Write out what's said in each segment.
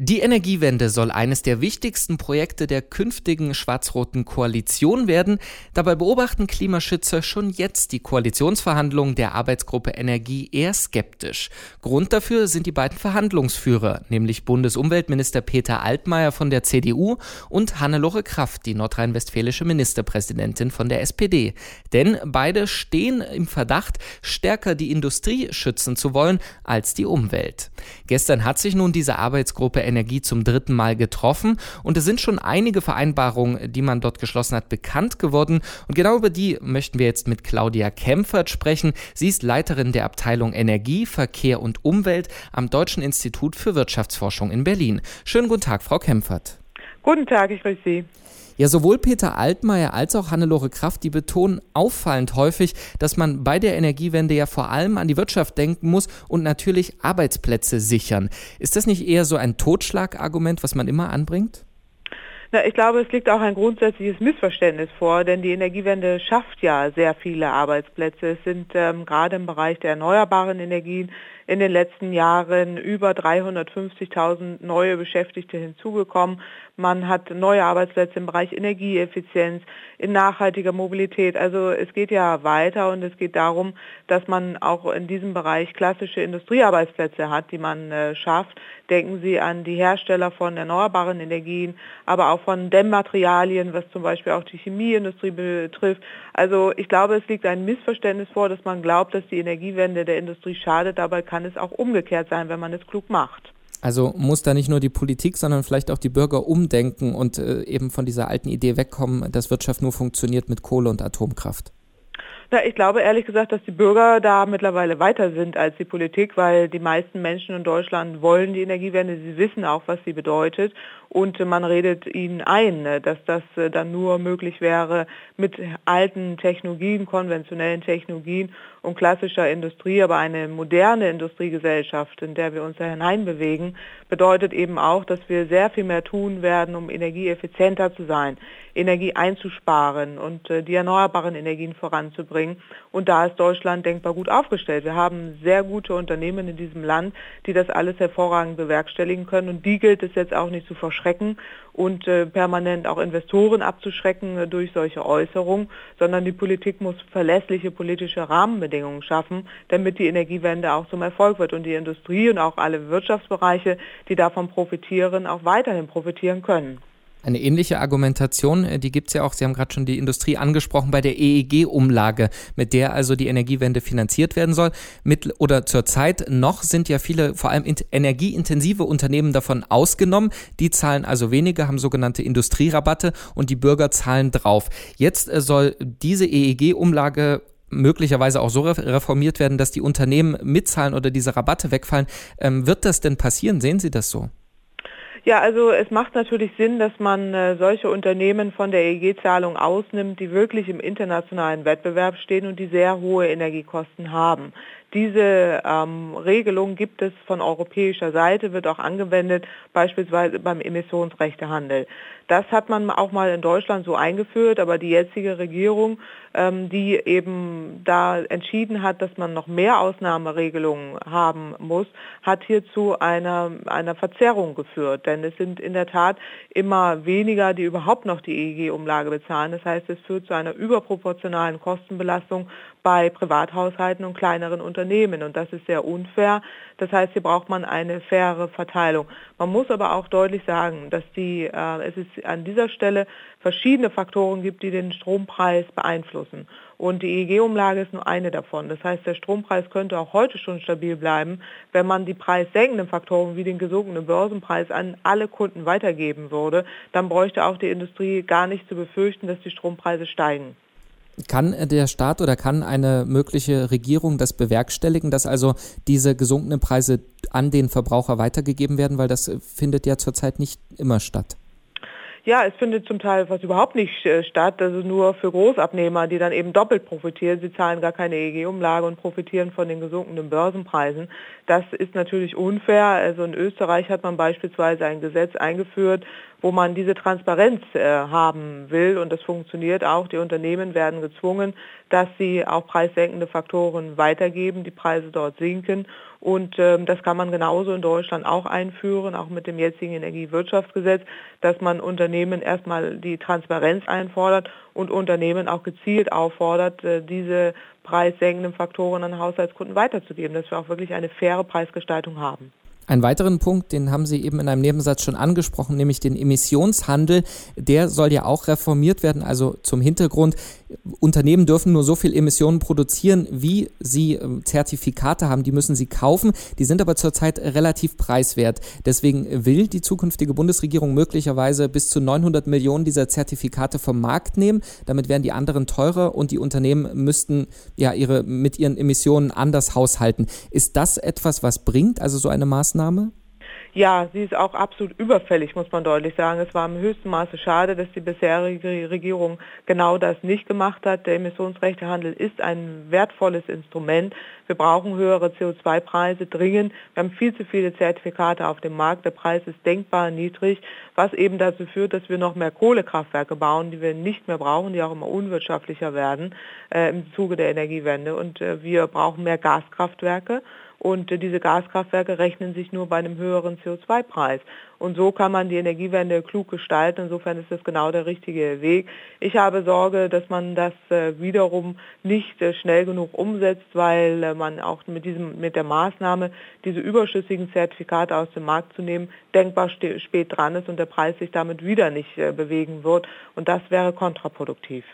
Die Energiewende soll eines der wichtigsten Projekte der künftigen schwarz-roten Koalition werden. Dabei beobachten Klimaschützer schon jetzt die Koalitionsverhandlungen der Arbeitsgruppe Energie eher skeptisch. Grund dafür sind die beiden Verhandlungsführer, nämlich Bundesumweltminister Peter Altmaier von der CDU und Hannelore Kraft, die nordrhein-westfälische Ministerpräsidentin von der SPD. Denn beide stehen im Verdacht, stärker die Industrie schützen zu wollen als die Umwelt. Gestern hat sich nun diese Arbeitsgruppe Energie zum dritten Mal getroffen und es sind schon einige Vereinbarungen, die man dort geschlossen hat, bekannt geworden. Und genau über die möchten wir jetzt mit Claudia Kempfert sprechen. Sie ist Leiterin der Abteilung Energie, Verkehr und Umwelt am Deutschen Institut für Wirtschaftsforschung in Berlin. Schönen guten Tag, Frau Kempfert. Guten Tag, ich grüße Sie. Ja, sowohl Peter Altmaier als auch Hannelore Kraft, die betonen auffallend häufig, dass man bei der Energiewende ja vor allem an die Wirtschaft denken muss und natürlich Arbeitsplätze sichern. Ist das nicht eher so ein Totschlagargument, was man immer anbringt? Na, ich glaube, es liegt auch ein grundsätzliches Missverständnis vor, denn die Energiewende schafft ja sehr viele Arbeitsplätze. Es sind ähm, gerade im Bereich der erneuerbaren Energien in den letzten Jahren über 350.000 neue Beschäftigte hinzugekommen. Man hat neue Arbeitsplätze im Bereich Energieeffizienz, in nachhaltiger Mobilität. Also es geht ja weiter und es geht darum, dass man auch in diesem Bereich klassische Industriearbeitsplätze hat, die man äh, schafft. Denken Sie an die Hersteller von erneuerbaren Energien, aber auch von Dämmmaterialien, was zum Beispiel auch die Chemieindustrie betrifft. Also ich glaube, es liegt ein Missverständnis vor, dass man glaubt, dass die Energiewende der Industrie schadet. Dabei kann es auch umgekehrt sein, wenn man es klug macht. Also muss da nicht nur die Politik, sondern vielleicht auch die Bürger umdenken und äh, eben von dieser alten Idee wegkommen, dass Wirtschaft nur funktioniert mit Kohle und Atomkraft. Na, ich glaube ehrlich gesagt, dass die Bürger da mittlerweile weiter sind als die Politik, weil die meisten Menschen in Deutschland wollen die Energiewende, sie wissen auch, was sie bedeutet. Und man redet ihnen ein, ne, dass das äh, dann nur möglich wäre mit alten Technologien, konventionellen Technologien und klassischer Industrie, aber eine moderne Industriegesellschaft, in der wir uns da hineinbewegen, bedeutet eben auch, dass wir sehr viel mehr tun werden, um energieeffizienter zu sein, Energie einzusparen und äh, die erneuerbaren Energien voranzubringen. Und da ist Deutschland denkbar gut aufgestellt. Wir haben sehr gute Unternehmen in diesem Land, die das alles hervorragend bewerkstelligen können und die gilt es jetzt auch nicht zu verschrecken und äh, permanent auch Investoren abzuschrecken äh, durch solche Äußerungen, sondern die Politik muss verlässliche politische Rahmenbedingungen schaffen, damit die Energiewende auch zum Erfolg wird und die Industrie und auch alle Wirtschaftsbereiche, die davon profitieren, auch weiterhin profitieren können. Eine ähnliche Argumentation, äh, die gibt es ja auch, Sie haben gerade schon die Industrie angesprochen, bei der EEG-Umlage, mit der also die Energiewende finanziert werden soll. Mit, oder zurzeit noch sind ja viele, vor allem energieintensive Unternehmen davon ausgenommen. Die zahlen also weniger, haben sogenannte Industrierabatte und die Bürger zahlen drauf. Jetzt äh, soll diese EEG-Umlage möglicherweise auch so reformiert werden, dass die Unternehmen mitzahlen oder diese Rabatte wegfallen. Ähm, wird das denn passieren? Sehen Sie das so? Ja, also es macht natürlich Sinn, dass man äh, solche Unternehmen von der EEG-Zahlung ausnimmt, die wirklich im internationalen Wettbewerb stehen und die sehr hohe Energiekosten haben. Diese ähm, Regelung gibt es von europäischer Seite, wird auch angewendet, beispielsweise beim Emissionsrechtehandel. Das hat man auch mal in Deutschland so eingeführt, aber die jetzige Regierung, ähm, die eben da entschieden hat, dass man noch mehr Ausnahmeregelungen haben muss, hat hier zu einer, einer Verzerrung geführt. Denn es sind in der Tat immer weniger, die überhaupt noch die EEG-Umlage bezahlen. Das heißt, es führt zu einer überproportionalen Kostenbelastung bei Privathaushalten und kleineren Unternehmen. Und das ist sehr unfair. Das heißt, hier braucht man eine faire Verteilung. Man muss aber auch deutlich sagen, dass die, äh, es ist an dieser Stelle verschiedene Faktoren gibt, die den Strompreis beeinflussen. Und die EEG-Umlage ist nur eine davon. Das heißt, der Strompreis könnte auch heute schon stabil bleiben, wenn man die preissenkenden Faktoren wie den gesunkenen Börsenpreis an alle Kunden weitergeben würde. Dann bräuchte auch die Industrie gar nicht zu befürchten, dass die Strompreise steigen. Kann der Staat oder kann eine mögliche Regierung das bewerkstelligen, dass also diese gesunkenen Preise an den Verbraucher weitergegeben werden, weil das findet ja zurzeit nicht immer statt? Ja, es findet zum Teil fast überhaupt nicht äh, statt, also nur für Großabnehmer, die dann eben doppelt profitieren. Sie zahlen gar keine EEG-Umlage und profitieren von den gesunkenen Börsenpreisen. Das ist natürlich unfair. Also in Österreich hat man beispielsweise ein Gesetz eingeführt, wo man diese Transparenz äh, haben will und das funktioniert auch. Die Unternehmen werden gezwungen, dass sie auch preissenkende Faktoren weitergeben, die Preise dort sinken und ähm, das kann man genauso in Deutschland auch einführen, auch mit dem jetzigen Energiewirtschaftsgesetz, dass man Unternehmen erstmal die Transparenz einfordert und Unternehmen auch gezielt auffordert, äh, diese preissenkenden Faktoren an Haushaltskunden weiterzugeben, dass wir auch wirklich eine faire Preisgestaltung haben. Einen weiteren Punkt, den haben Sie eben in einem Nebensatz schon angesprochen, nämlich den Emissionshandel. Der soll ja auch reformiert werden. Also zum Hintergrund, Unternehmen dürfen nur so viel Emissionen produzieren, wie sie ähm, Zertifikate haben. Die müssen sie kaufen. Die sind aber zurzeit relativ preiswert. Deswegen will die zukünftige Bundesregierung möglicherweise bis zu 900 Millionen dieser Zertifikate vom Markt nehmen. Damit wären die anderen teurer und die Unternehmen müssten ja ihre, mit ihren Emissionen anders haushalten. Ist das etwas, was bringt, also so eine Maßnahme? Maßnahme? Ja, sie ist auch absolut überfällig, muss man deutlich sagen. Es war im höchsten Maße schade, dass die bisherige Regierung genau das nicht gemacht hat. Der Emissionsrechtehandel ist ein wertvolles Instrument. Wir brauchen höhere CO2-Preise dringend. Wir haben viel zu viele Zertifikate auf dem Markt. Der Preis ist denkbar niedrig, was eben dazu führt, dass wir noch mehr Kohlekraftwerke bauen, die wir nicht mehr brauchen, die auch immer unwirtschaftlicher werden äh, im Zuge der Energiewende. Und äh, wir brauchen mehr Gaskraftwerke. Und äh, diese Gaskraftwerke rechnen sich nur bei einem höheren CO2-Preis. Und so kann man die Energiewende klug gestalten. Insofern ist das genau der richtige Weg. Ich habe Sorge, dass man das äh, wiederum nicht äh, schnell genug umsetzt, weil man auch mit, diesem, mit der Maßnahme, diese überschüssigen Zertifikate aus dem Markt zu nehmen, denkbar spät dran ist und der Preis sich damit wieder nicht bewegen wird. Und das wäre kontraproduktiv.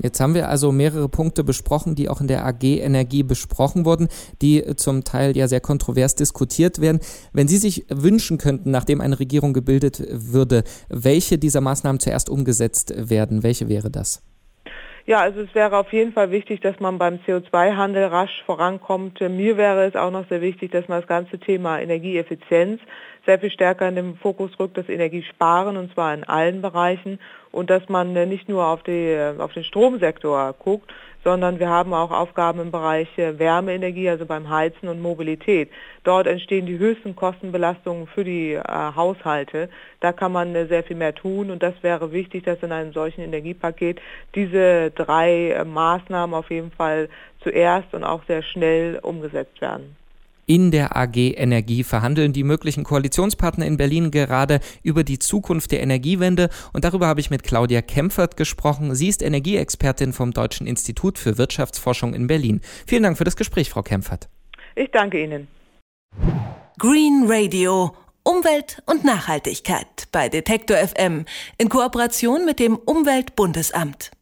Jetzt haben wir also mehrere Punkte besprochen, die auch in der AG Energie besprochen wurden, die zum Teil ja sehr kontrovers diskutiert werden. Wenn Sie sich wünschen könnten, nachdem eine Regierung gebildet würde, welche dieser Maßnahmen zuerst umgesetzt werden, welche wäre das? Ja, also es wäre auf jeden Fall wichtig, dass man beim CO2-Handel rasch vorankommt. Mir wäre es auch noch sehr wichtig, dass man das ganze Thema Energieeffizienz sehr viel stärker in den Fokus rückt, das Energiesparen und zwar in allen Bereichen und dass man nicht nur auf, die, auf den Stromsektor guckt, sondern wir haben auch Aufgaben im Bereich Wärmeenergie, also beim Heizen und Mobilität. Dort entstehen die höchsten Kostenbelastungen für die äh, Haushalte. Da kann man äh, sehr viel mehr tun und das wäre wichtig, dass in einem solchen Energiepaket diese drei äh, Maßnahmen auf jeden Fall zuerst und auch sehr schnell umgesetzt werden. In der AG Energie verhandeln die möglichen Koalitionspartner in Berlin gerade über die Zukunft der Energiewende und darüber habe ich mit Claudia Kempfert gesprochen. Sie ist Energieexpertin vom Deutschen Institut für Wirtschaftsforschung in Berlin. Vielen Dank für das Gespräch, Frau Kempfert. Ich danke Ihnen. Green Radio Umwelt und Nachhaltigkeit bei Detektor FM in Kooperation mit dem Umweltbundesamt.